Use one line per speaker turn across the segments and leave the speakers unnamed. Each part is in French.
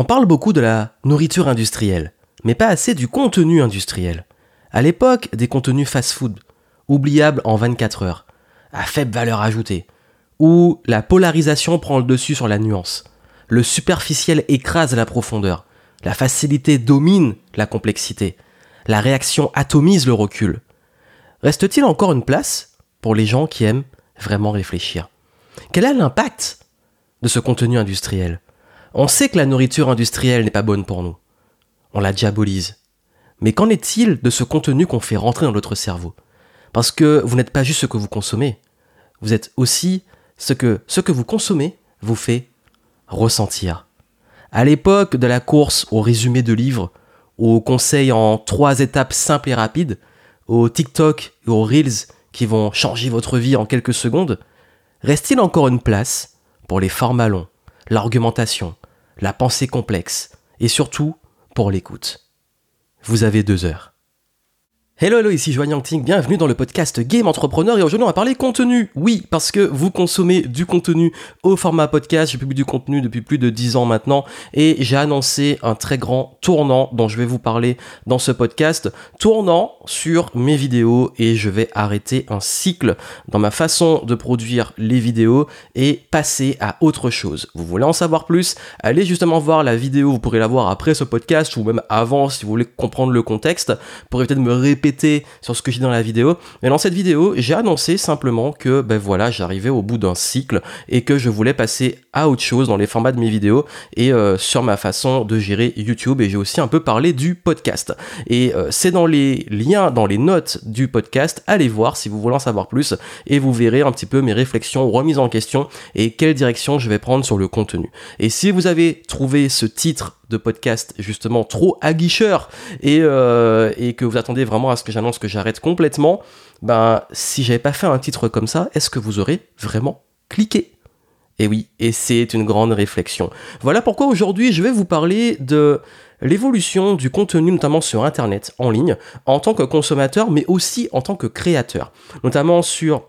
On parle beaucoup de la nourriture industrielle, mais pas assez du contenu industriel. À l'époque, des contenus fast-food, oubliables en 24 heures, à faible valeur ajoutée, où la polarisation prend le dessus sur la nuance. Le superficiel écrase la profondeur. La facilité domine la complexité. La réaction atomise le recul. Reste-t-il encore une place pour les gens qui aiment vraiment réfléchir? Quel est l'impact de ce contenu industriel? On sait que la nourriture industrielle n'est pas bonne pour nous. On la diabolise. Mais qu'en est-il de ce contenu qu'on fait rentrer dans notre cerveau? Parce que vous n'êtes pas juste ce que vous consommez, vous êtes aussi ce que ce que vous consommez vous fait ressentir. À l'époque de la course au résumé de livres, aux conseils en trois étapes simples et rapides, aux TikTok et aux Reels qui vont changer votre vie en quelques secondes, reste-t-il encore une place pour les formats longs, l'argumentation, la pensée complexe et surtout pour l'écoute Vous avez deux heures. Hello, hello, ici Joanne Yangting, bienvenue dans le podcast Game Entrepreneur et aujourd'hui on va parler contenu. Oui, parce que vous consommez du contenu au format podcast, j'ai publié du contenu depuis plus de 10 ans maintenant et j'ai annoncé un très grand tournant dont je vais vous parler dans ce podcast. Tournant sur mes vidéos et je vais arrêter un cycle dans ma façon de produire les vidéos et passer à autre chose. Vous voulez en savoir plus? Allez justement voir la vidéo, vous pourrez la voir après ce podcast ou même avant si vous voulez comprendre le contexte pour éviter de me répéter sur ce que j'ai dans la vidéo. Mais dans cette vidéo, j'ai annoncé simplement que ben voilà, j'arrivais au bout d'un cycle et que je voulais passer à autre chose dans les formats de mes vidéos et euh, sur ma façon de gérer YouTube. Et j'ai aussi un peu parlé du podcast. Et euh, c'est dans les liens, dans les notes du podcast. Allez voir si vous voulez en savoir plus et vous verrez un petit peu mes réflexions, remises en question et quelle direction je vais prendre sur le contenu. Et si vous avez trouvé ce titre de podcast justement trop aguicheur et, euh, et que vous attendez vraiment à ce que j'annonce que j'arrête complètement, ben si j'avais pas fait un titre comme ça, est-ce que vous aurez vraiment cliqué? Et oui, et c'est une grande réflexion. Voilà pourquoi aujourd'hui je vais vous parler de l'évolution du contenu, notamment sur Internet, en ligne, en tant que consommateur, mais aussi en tant que créateur, notamment sur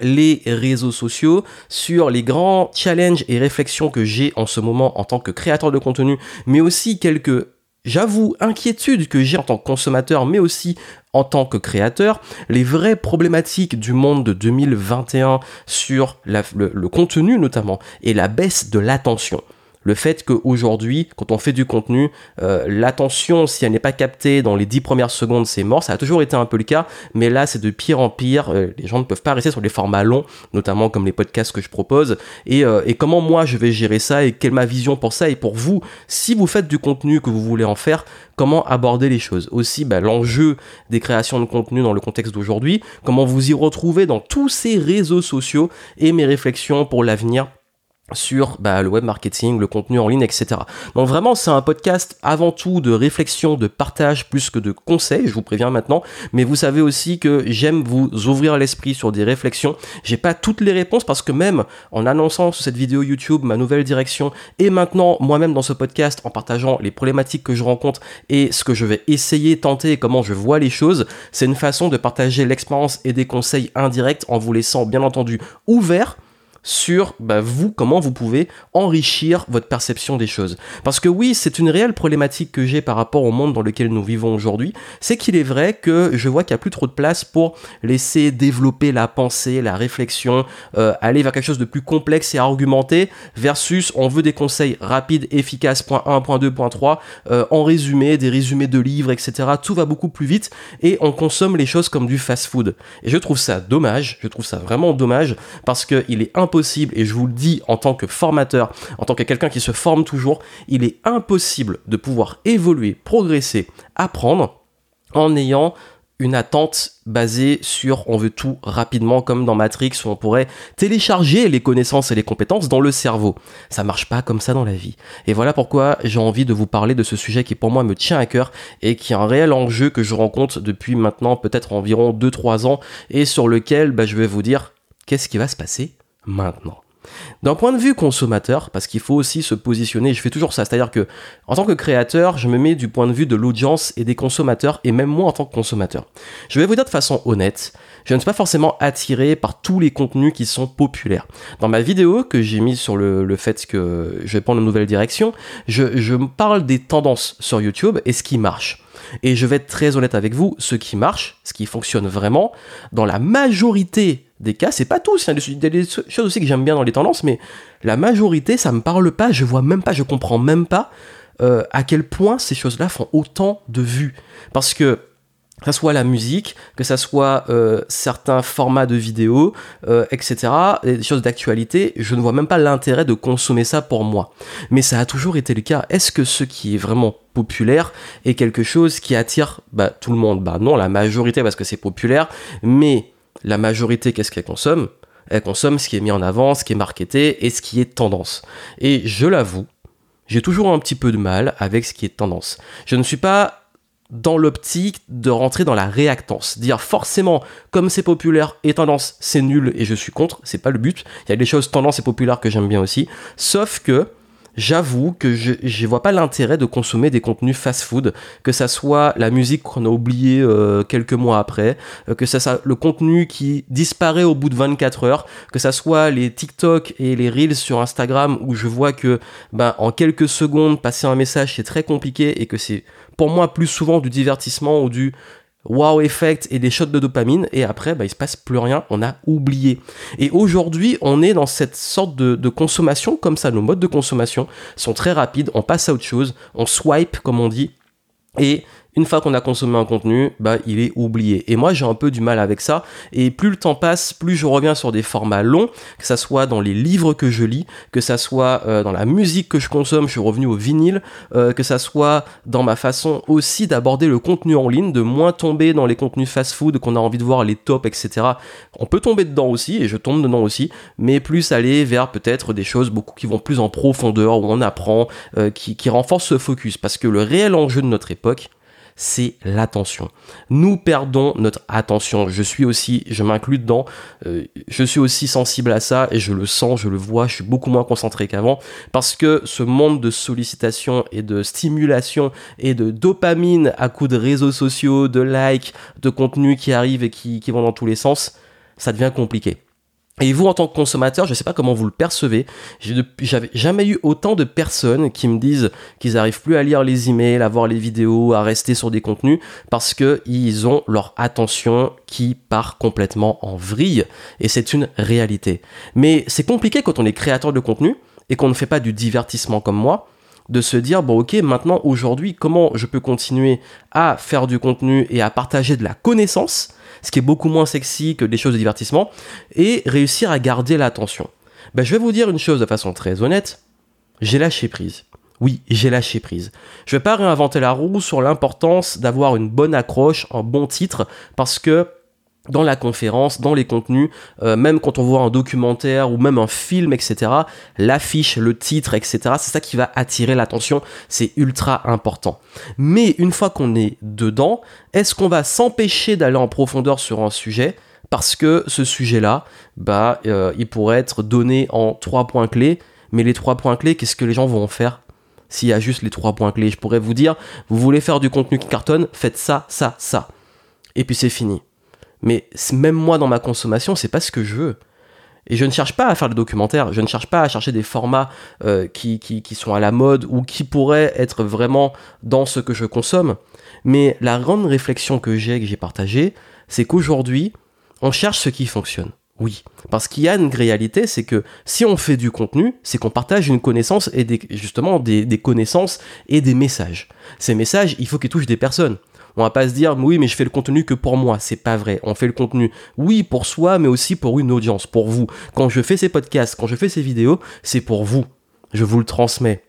les réseaux sociaux, sur les grands challenges et réflexions que j'ai en ce moment en tant que créateur de contenu, mais aussi quelques, j'avoue, inquiétudes que j'ai en tant que consommateur, mais aussi en tant que créateur, les vraies problématiques du monde de 2021 sur le, contenu notamment, et la baisse de l'attention le fait qu'aujourd'hui, quand on fait du contenu, euh, l'attention, si elle n'est pas captée dans les 10 premières secondes, c'est mort. Ça a toujours été un peu le cas, mais là, c'est de pire en pire. Euh, les gens ne peuvent pas rester sur les formats longs, notamment comme les podcasts que je propose. Et, euh, comment moi, je vais gérer ça et quelle est ma vision pour ça et pour vous, si vous faites du contenu que vous voulez en faire, comment aborder les choses? Aussi, bah, l'enjeu des créations de contenu dans le contexte d'aujourd'hui, comment vous y retrouver dans tous ces réseaux sociaux et mes réflexions pour l'avenir sur bah, le web marketing, le contenu en ligne, etc. Donc vraiment, c'est un podcast avant tout de réflexion, de partage, plus que de conseils, je vous préviens maintenant. Mais vous savez aussi que j'aime vous ouvrir l'esprit sur des réflexions. J'ai pas toutes les réponses parce que même en annonçant sur cette vidéo YouTube ma nouvelle direction et maintenant moi-même dans ce podcast en partageant les problématiques que je rencontre et ce que je vais essayer, tenter comment je vois les choses, c'est une façon de partager l'expérience et des conseils indirects en vous laissant bien entendu ouvert sur bah, vous, comment vous pouvez enrichir votre perception des choses. Parce que oui, c'est une réelle problématique que j'ai par rapport au monde dans lequel nous vivons aujourd'hui, c'est qu'il est vrai que je vois qu'il n'y a plus trop de place pour laisser développer la pensée, la réflexion, euh, aller vers quelque chose de plus complexe et argumenté, versus on veut des conseils rapides, efficaces, point 1, point 2, point 3, euh, en résumé, des résumés de livres, etc. Tout va beaucoup plus vite et on consomme les choses comme du fast-food. Et je trouve ça dommage, je trouve ça vraiment dommage, parce qu'il est important et je vous le dis en tant que formateur, en tant que quelqu'un qui se forme toujours, il est impossible de pouvoir évoluer, progresser, apprendre en ayant une attente basée sur on veut tout rapidement comme dans Matrix où on pourrait télécharger les connaissances et les compétences dans le cerveau. Ça marche pas comme ça dans la vie. Et voilà pourquoi j'ai envie de vous parler de ce sujet qui pour moi me tient à cœur et qui est un réel enjeu que je rencontre depuis maintenant peut-être environ 2-3 ans et sur lequel bah, je vais vous dire qu'est-ce qui va se passer maintenant. D'un point de vue consommateur, parce qu'il faut aussi se positionner, je fais toujours ça, c'est-à-dire que en tant que créateur, je me mets du point de vue de l'audience et des consommateurs, et même moi en tant que consommateur. Je vais vous dire de façon honnête, je ne suis pas forcément attiré par tous les contenus qui sont populaires. Dans ma vidéo que j'ai mis sur le, fait que je vais prendre une nouvelle direction, je, je parle des tendances sur YouTube et ce qui marche. Et je vais être très honnête avec vous, ce qui marche, ce qui fonctionne vraiment, dans la majorité des cas, c'est pas tous, il y a des choses aussi que j'aime bien dans les tendances, mais la majorité, ça me parle pas, je vois même pas, je comprends même pas euh, à quel point ces choses-là font autant de vues. Parce que que ça soit la musique, que ça soit euh, certains formats de vidéos, euh, etc., des choses d'actualité, je ne vois même pas l'intérêt de consommer ça pour moi. Mais ça a toujours été le cas. Est-ce que ce qui est vraiment populaire est quelque chose qui attire bah, tout le monde? Bah non, la majorité parce que c'est populaire, mais la majorité, qu'est-ce qu'elle consomme? Elle consomme ce qui est mis en avant, ce qui est marketé et ce qui est tendance. Et je l'avoue, j'ai toujours un petit peu de mal avec ce qui est tendance. Je ne suis pas dans l'optique de rentrer dans la réactance. Dire forcément, comme c'est populaire et tendance, c'est nul et je suis contre, c'est pas le but. Il y a des choses tendance et populaires que j'aime bien aussi. Sauf que j'avoue que je ne vois pas l'intérêt de consommer des contenus fast-food, que ça soit la musique qu'on a oubliée euh, quelques mois après, euh, que ça soit le contenu qui disparaît au bout de 24 heures, que ça soit les TikTok et les Reels sur Instagram où je vois que ben, en quelques secondes, passer un message c'est très compliqué et que c'est pour moi plus souvent du divertissement ou du wow effect et des shots de dopamine et après bah, il se passe plus rien, on a oublié. Et aujourd'hui on est dans cette sorte de, de, consommation comme ça, nos modes de consommation sont très rapides, on passe à autre chose, on swipe comme on dit et une fois qu'on a consommé un contenu, bah, il est oublié. Et moi, j'ai un peu du mal avec ça. Et plus le temps passe, plus je reviens sur des formats longs, que ça soit dans les livres que je lis, que ça soit euh, dans la musique que je consomme, je suis revenu au vinyle, euh, que ça soit dans ma façon aussi d'aborder le contenu en ligne, de moins tomber dans les contenus fast-food qu'on a envie de voir, les tops, etc. On peut tomber dedans aussi, et je tombe dedans aussi, mais plus aller vers peut-être des choses beaucoup qui vont plus en profondeur, où on apprend, euh, qui, qui renforcent ce focus. Parce que le réel enjeu de notre époque, c'est l'attention. Nous perdons notre attention. Je suis aussi, je m'inclus dedans, euh, je suis aussi sensible à ça et je le sens, je le vois, je suis beaucoup moins concentré qu'avant parce que ce monde de sollicitation et de stimulation et de dopamine à coup de réseaux sociaux, de likes, de contenus qui arrivent et qui vont dans tous les sens, ça devient compliqué. Et vous, en tant que consommateur, je ne sais pas comment vous le percevez, j'avais jamais eu autant de personnes qui me disent qu'ils n'arrivent plus à lire les emails, à voir les vidéos, à rester sur des contenus, parce qu'ils ont leur attention qui part complètement en vrille. Et c'est une réalité. Mais c'est compliqué quand on est créateur de contenu et qu'on ne fait pas du divertissement comme moi, de se dire, bon ok, maintenant, aujourd'hui, comment je peux continuer à faire du contenu et à partager de la connaissance ce qui est beaucoup moins sexy que des choses de divertissement, et réussir à garder l'attention. Ben, je vais vous dire une chose de façon très honnête, j'ai lâché prise. Oui, j'ai lâché prise. Je vais pas réinventer la roue sur l'importance d'avoir une bonne accroche, un bon titre, parce que dans la conférence, dans les contenus, euh, même quand on voit un documentaire ou même un film, etc., l'affiche, le titre, etc., c'est ça qui va attirer l'attention, c'est ultra important. Mais une fois qu'on est dedans, est-ce qu'on va s'empêcher d'aller en profondeur sur un sujet parce que ce sujet-là, bah, euh, il pourrait être donné en trois points clés, mais les trois points clés, qu'est-ce que les gens vont faire? S'il y a juste les trois points clés Je pourrais vous dire, vous voulez faire du contenu qui cartonne, faites ça, ça, ça. Et puis c'est fini. Mais même moi dans ma consommation, c'est pas ce que je veux. Et je ne cherche pas à faire des documentaires, je ne cherche pas à chercher des formats euh, qui, sont à la mode ou qui pourraient être vraiment dans ce que je consomme. Mais la grande réflexion que j'ai, que j'ai partagée, c'est qu'aujourd'hui, on cherche ce qui fonctionne. Oui, parce qu'il y a une réalité, c'est que si on fait du contenu, c'est qu'on partage une connaissance et des, justement des, des connaissances et des messages. Ces messages, il faut qu'ils touchent des personnes. On va pas se dire, oui, mais je fais le contenu que pour moi. C'est pas vrai. On fait le contenu, oui, pour soi, mais aussi pour une audience, pour vous. Quand je fais ces podcasts, quand je fais ces vidéos, c'est pour vous. Je vous le transmets.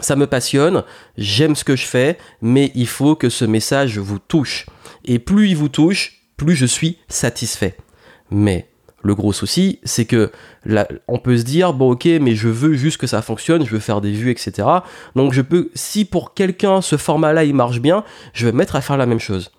Ça me passionne, j'aime ce que je fais, mais il faut que ce message vous touche. Et plus il vous touche, plus je suis satisfait. Mais le gros souci, c'est que on peut se dire, bon ok, mais je veux juste que ça fonctionne, je veux faire des vues, etc. Donc je peux, si pour quelqu'un ce format-là il marche bien, je vais me mettre à faire la même chose.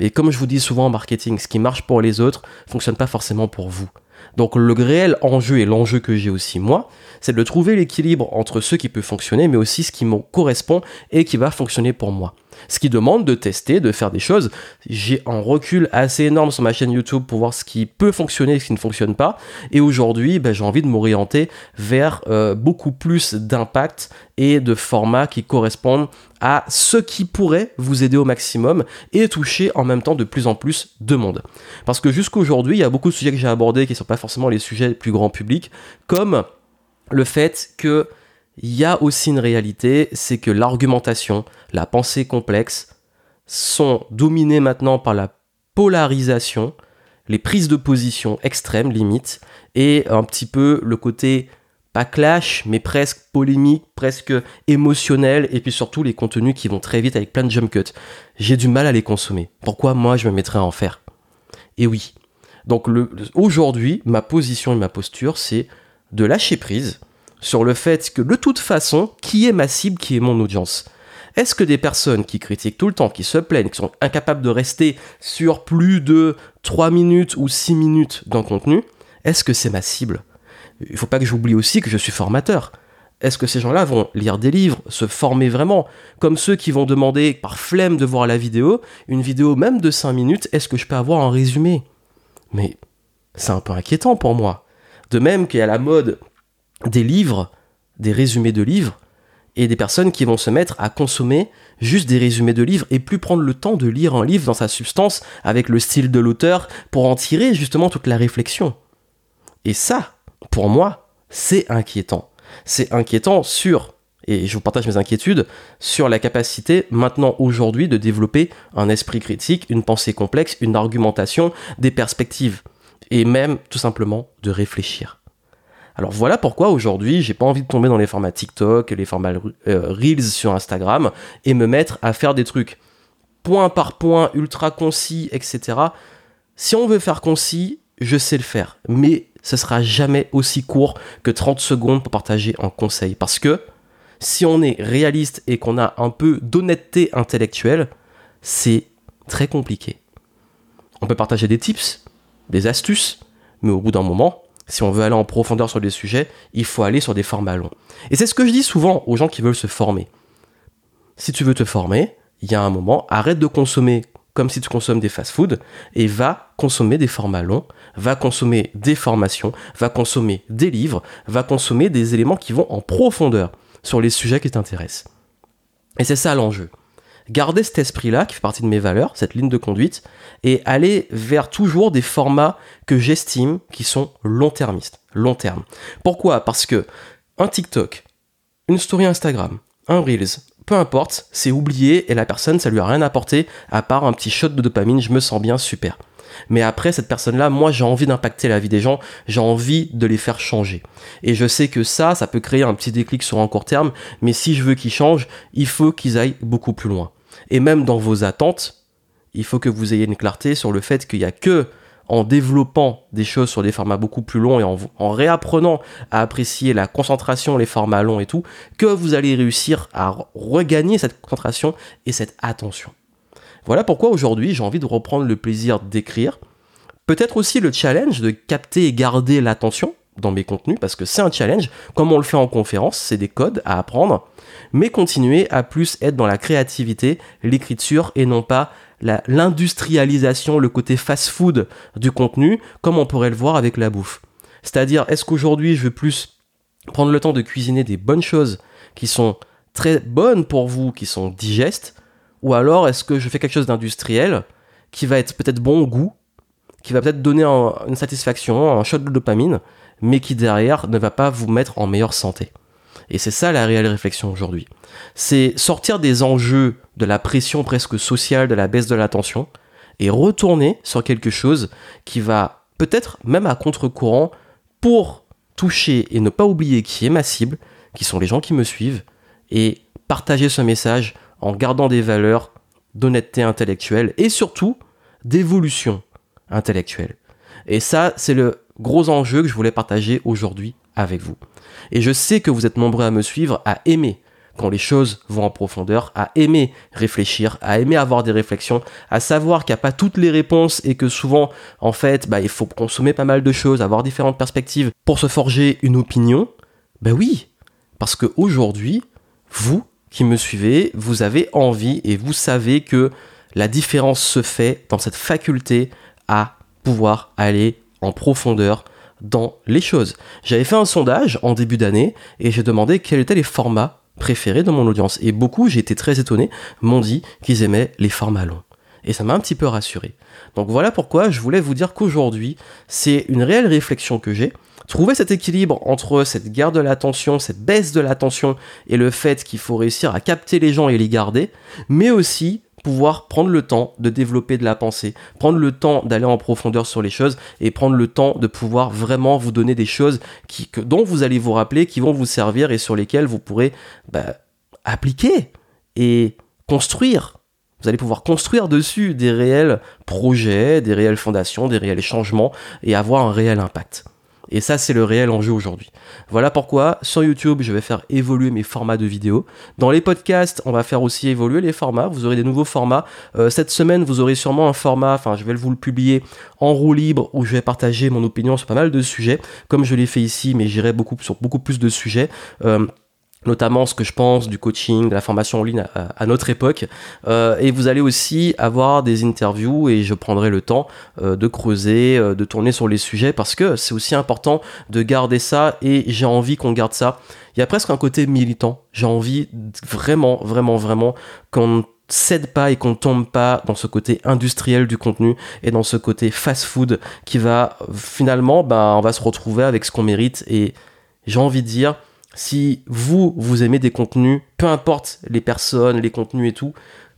Et comme je vous dis souvent en marketing, ce qui marche pour les autres fonctionne pas forcément pour vous. Donc le réel enjeu et l'enjeu que j'ai aussi moi, c'est de trouver l'équilibre entre ce qui peut fonctionner, mais aussi ce qui me correspond et qui va fonctionner pour moi. Ce qui demande de tester, de faire des choses. J'ai un recul assez énorme sur ma chaîne YouTube pour voir ce qui peut fonctionner et ce qui ne fonctionne pas. Et aujourd'hui, ben, j'ai envie de m'orienter vers euh, beaucoup plus d'impact et de formats qui correspondent à ce qui pourrait vous aider au maximum et toucher en même temps de plus en plus de monde. Parce que jusqu'aujourd'hui, il y a beaucoup de sujets que j'ai abordés qui ne sont pas forcément les sujets plus grand public, comme le fait que il y a aussi une réalité, c'est que l'argumentation, la pensée complexe sont dominées maintenant par la polarisation, les prises de position extrêmes, limite, et un petit peu le côté pas clash, mais presque polémique, presque émotionnel, et puis surtout les contenus qui vont très vite avec plein de jump cuts. J'ai du mal à les consommer. Pourquoi moi je me mettrais à en faire? Et oui. Donc aujourd'hui, ma position et ma posture, c'est de lâcher prise sur le fait que de toute façon, qui est ma cible, qui est mon audience? Est-ce que des personnes qui critiquent tout le temps, qui se plaignent, qui sont incapables de rester sur plus de 3 minutes ou 6 minutes d'un contenu, est-ce que c'est ma cible? Il faut pas que j'oublie aussi que je suis formateur. Est-ce que ces gens-là vont lire des livres, se former vraiment? Comme ceux qui vont demander par flemme de voir la vidéo, une vidéo même de 5 minutes, est-ce que je peux avoir un résumé? Mais c'est un peu inquiétant pour moi. De même qu'il y a la mode des livres, des résumés de livres, et des personnes qui vont se mettre à consommer juste des résumés de livres et plus prendre le temps de lire un livre dans sa substance avec le style de l'auteur pour en tirer justement toute la réflexion. Et ça, pour moi, c'est inquiétant. C'est inquiétant sur, et je vous partage mes inquiétudes, sur la capacité maintenant aujourd'hui de développer un esprit critique, une pensée complexe, une argumentation, des perspectives, et même tout simplement de réfléchir. Alors voilà pourquoi aujourd'hui j'ai pas envie de tomber dans les formats TikTok, les formats euh, Reels sur Instagram et me mettre à faire des trucs point par point, ultra concis, etc. Si on veut faire concis, je sais le faire, mais ce sera jamais aussi court que 30 secondes pour partager un conseil. Parce que si on est réaliste et qu'on a un peu d'honnêteté intellectuelle, c'est très compliqué. On peut partager des tips, des astuces, mais au bout d'un moment, si on veut aller en profondeur sur des sujets, il faut aller sur des formats longs. Et c'est ce que je dis souvent aux gens qui veulent se former. Si tu veux te former, il y a un moment, arrête de consommer comme si tu consommes des fast-foods et va consommer des formats longs, va consommer des formations, va consommer des livres, va consommer des éléments qui vont en profondeur sur les sujets qui t'intéressent. Et c'est ça l'enjeu garder cet esprit-là, qui fait partie de mes valeurs, cette ligne de conduite, et aller vers toujours des formats que j'estime qui sont long-termistes, long terme. Pourquoi? Parce que un TikTok, une story Instagram, un Reels, peu importe, c'est oublié et la personne, ça lui a rien apporté à part un petit shot de dopamine, je me sens bien, super. Mais après, cette personne-là, moi, j'ai envie d'impacter la vie des gens, j'ai envie de les faire changer. Et je sais que ça, ça peut créer un petit déclic sur un court terme, mais si je veux qu'ils changent, il faut qu'ils aillent beaucoup plus loin. Et même dans vos attentes, il faut que vous ayez une clarté sur le fait qu'il n'y a que en développant des choses sur des formats beaucoup plus longs et en, réapprenant à apprécier la concentration, les formats longs et tout, que vous allez réussir à regagner cette concentration et cette attention. Voilà pourquoi aujourd'hui j'ai envie de reprendre le plaisir d'écrire. Peut-être aussi le challenge de capter et garder l'attention dans mes contenus parce que c'est un challenge. Comme on le fait en conférence, c'est des codes à apprendre, mais continuer à plus être dans la créativité, l'écriture et non pas l'industrialisation, le côté fast-food du contenu, comme on pourrait le voir avec la bouffe. C'est-à-dire, est-ce qu'aujourd'hui je veux plus prendre le temps de cuisiner des bonnes choses qui sont très bonnes pour vous, qui sont digestes, ou alors est-ce que je fais quelque chose d'industriel qui va être peut-être bon au goût, qui va peut-être donner une satisfaction, un shot de dopamine, mais qui derrière ne va pas vous mettre en meilleure santé. Et c'est ça la réelle réflexion aujourd'hui. C'est sortir des enjeux de la pression presque sociale, de la baisse de l'attention, et retourner sur quelque chose qui va peut-être même à contre-courant pour toucher et ne pas oublier qui est ma cible, qui sont les gens qui me suivent, et partager ce message en gardant des valeurs d'honnêteté intellectuelle et surtout d'évolution intellectuelle. Et ça, c'est le gros enjeu que je voulais partager aujourd'hui avec vous. Et je sais que vous êtes nombreux à me suivre, à aimer quand les choses vont en profondeur, à aimer réfléchir, à aimer avoir des réflexions, à savoir qu'il n'y a pas toutes les réponses et que souvent, en fait, bah, il faut consommer pas mal de choses, avoir différentes perspectives pour se forger une opinion, ben oui, parce qu'aujourd'hui, vous qui me suivez, vous avez envie et vous savez que la différence se fait dans cette faculté à pouvoir aller en profondeur dans les choses. J'avais fait un sondage en début d'année et j'ai demandé quels étaient les formats préférés de mon audience. Et beaucoup, j'ai été très étonné, m'ont dit qu'ils aimaient les formats longs. Et ça m'a un petit peu rassuré. Donc voilà pourquoi je voulais vous dire qu'aujourd'hui, c'est une réelle réflexion que j'ai. Trouver cet équilibre entre cette garde de l'attention, cette baisse de l'attention et le fait qu'il faut réussir à capter les gens et les garder, mais aussi pouvoir prendre le temps de développer de la pensée, prendre le temps d'aller en profondeur sur les choses et prendre le temps de pouvoir vraiment vous donner des choses dont vous allez vous rappeler, qui vont vous servir et sur lesquelles vous pourrez bah, appliquer et construire. Vous allez pouvoir construire dessus des réels projets, des réelles fondations, des réels changements et avoir un réel impact. Et ça, c'est le réel enjeu aujourd'hui. Voilà pourquoi sur YouTube, je vais faire évoluer mes formats de vidéos. Dans les podcasts, on va faire aussi évoluer les formats. Vous aurez des nouveaux formats. Euh, cette semaine, vous aurez sûrement un format, enfin, je vais vous le publier en roue libre où je vais partager mon opinion sur pas mal de sujets, comme je l'ai fait ici, mais j'irai beaucoup sur beaucoup plus de sujets. Euh, notamment ce que je pense du coaching, de la formation en ligne à, notre époque. Euh, et vous allez aussi avoir des interviews et je prendrai le temps euh, de creuser, euh, de tourner sur les sujets parce que c'est aussi important de garder ça et j'ai envie qu'on garde ça. Il y a presque un côté militant. J'ai envie vraiment, vraiment, vraiment qu'on cède pas et qu'on tombe pas dans ce côté industriel du contenu et dans ce côté fast-food qui va finalement, ben, on va se retrouver avec ce qu'on mérite et j'ai envie de dire, si vous, vous aimez des contenus, peu importe les personnes, les contenus et tout,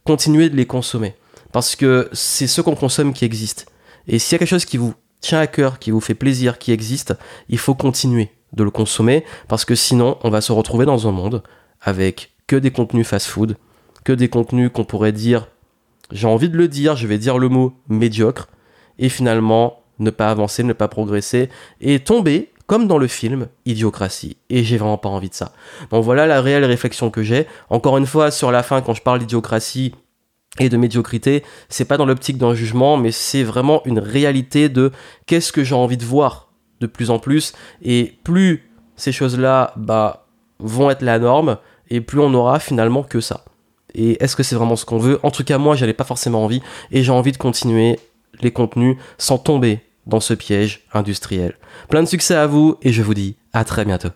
continuez de les consommer. Parce que c'est ce qu'on consomme qui existe. Et s'il y a quelque chose qui vous tient à cœur, qui vous fait plaisir, qui existe, il faut continuer de le consommer. Parce que sinon, on va se retrouver dans un monde avec que des contenus fast-food, que des contenus qu'on pourrait dire, j'ai envie de le dire, je vais dire le mot médiocre, et finalement ne pas avancer, ne pas progresser, et tomber comme dans le film Idiocratie. Et j'ai vraiment pas envie de ça. Donc voilà la réelle réflexion que j'ai. Encore une fois, sur la fin, quand je parle d'idiocratie et de médiocrité, c'est pas dans l'optique d'un jugement, mais c'est vraiment une réalité de qu'est-ce que j'ai envie de voir de plus en plus. Et plus ces choses-là bah, vont être la norme, et plus on aura finalement que ça. Et est-ce que c'est vraiment ce qu'on veut? En tout cas, moi, j'avais pas forcément envie, et j'ai envie de continuer les contenus sans tomber dans ce piège industriel. Plein de succès à vous et je vous dis à très bientôt.